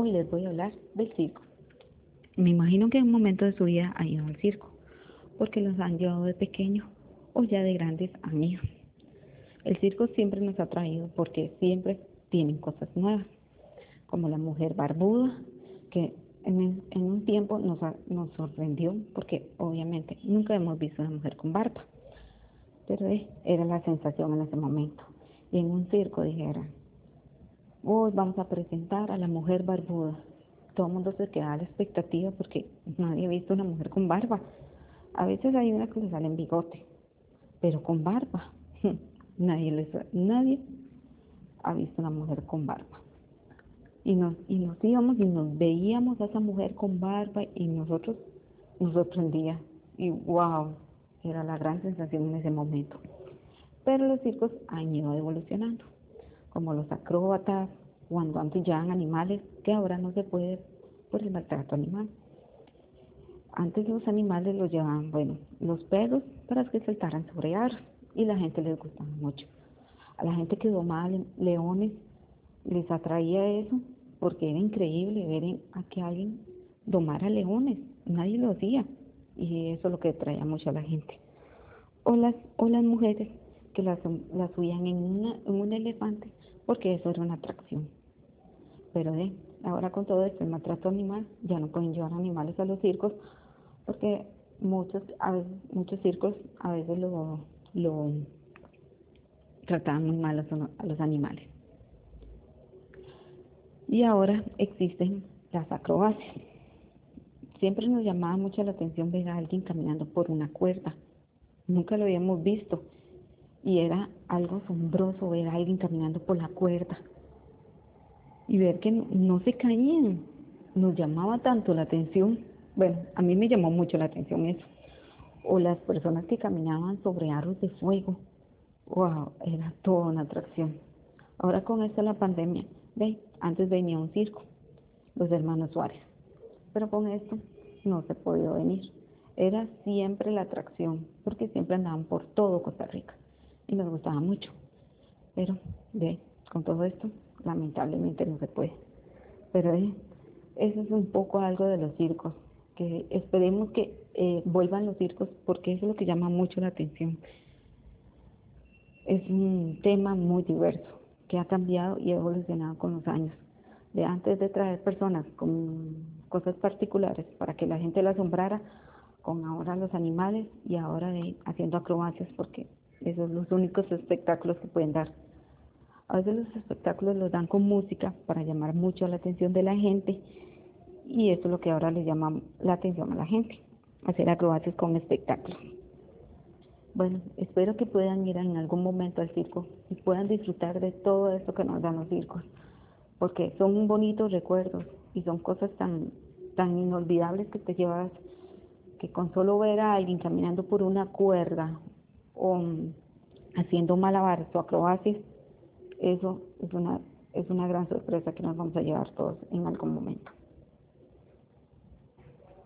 Hoy les voy a hablar del circo. Me imagino que en un momento de su vida han ido al circo, porque los han llevado de pequeños o ya de grandes ido. El circo siempre nos ha traído porque siempre tienen cosas nuevas, como la mujer barbuda, que en, un tiempo nos, nos sorprendió porque obviamente nunca hemos visto una mujer con barba, pero eh, era la sensación en ese momento. Y en un circo dijeran, Hoy vamos a presentar a la mujer barbuda. Todo el mundo se queda a la expectativa porque nadie ha visto una mujer con barba. A veces hay una que le sale en bigote, pero con barba. Nadie, les, nadie ha visto una mujer con barba. Y nos, y nos íbamos y nos veíamos a esa mujer con barba y nosotros nos sorprendía. Y wow, era la gran sensación en ese momento. Pero los circos han ido evolucionando como los acróbatas, cuando antes llevaban animales, que ahora no se puede por el maltrato animal. Antes los animales los llevaban, bueno, los perros para que saltaran sobre aros y la gente les gustaba mucho. A la gente que domaba leones les atraía eso porque era increíble ver a que alguien domara leones, nadie lo hacía y eso es lo que atraía mucho a la gente. O las, o las mujeres que las, las subían en, una, en un porque eso era una atracción. Pero eh, ahora con todo esto, el maltrato animal, ya no pueden llevar animales a los circos porque muchos, a veces, muchos circos a veces lo, lo trataban muy mal a los animales. Y ahora existen las acrobacias. Siempre nos llamaba mucho la atención ver a alguien caminando por una cuerda. Nunca lo habíamos visto y era algo asombroso ver a alguien caminando por la cuerda y ver que no, se caían. Nos llamaba tanto la atención. Bueno, a mí me llamó mucho la atención eso. O las personas que caminaban sobre aros de fuego. Wow, era toda una atracción. Ahora con esto la pandemia, ve, antes venía un circo, los hermanos Suárez. Pero con esto no se podía venir. Era siempre la atracción, porque siempre andaban por todo Costa Rica y nos gustaba mucho. Pero de, con todo esto, lamentablemente no se puede. Pero eso es un poco algo de los circos, que esperemos que eh, vuelvan los circos porque eso es lo que llama mucho la atención. Es un tema muy diverso que ha cambiado y ha evolucionado con los años. De antes de traer personas con cosas particulares para que la gente la asombrara, con ahora los animales y ahora de haciendo acrobacias porque esos los únicos espectáculos que pueden dar. A veces los espectáculos los dan con música para llamar mucho la atención de la gente y eso es lo que ahora le llama la atención a la gente, hacer acrobacias con espectáculos. Bueno, espero que puedan ir en algún momento al circo y puedan disfrutar de todo esto que nos dan los circos, porque son bonitos recuerdos y son cosas tan, tan inolvidables que te llevas, que con solo ver a alguien caminando por una cuerda o haciendo malabares o acrobacias, eso es una, es una gran sorpresa que nos vamos a llevar todos en algún momento.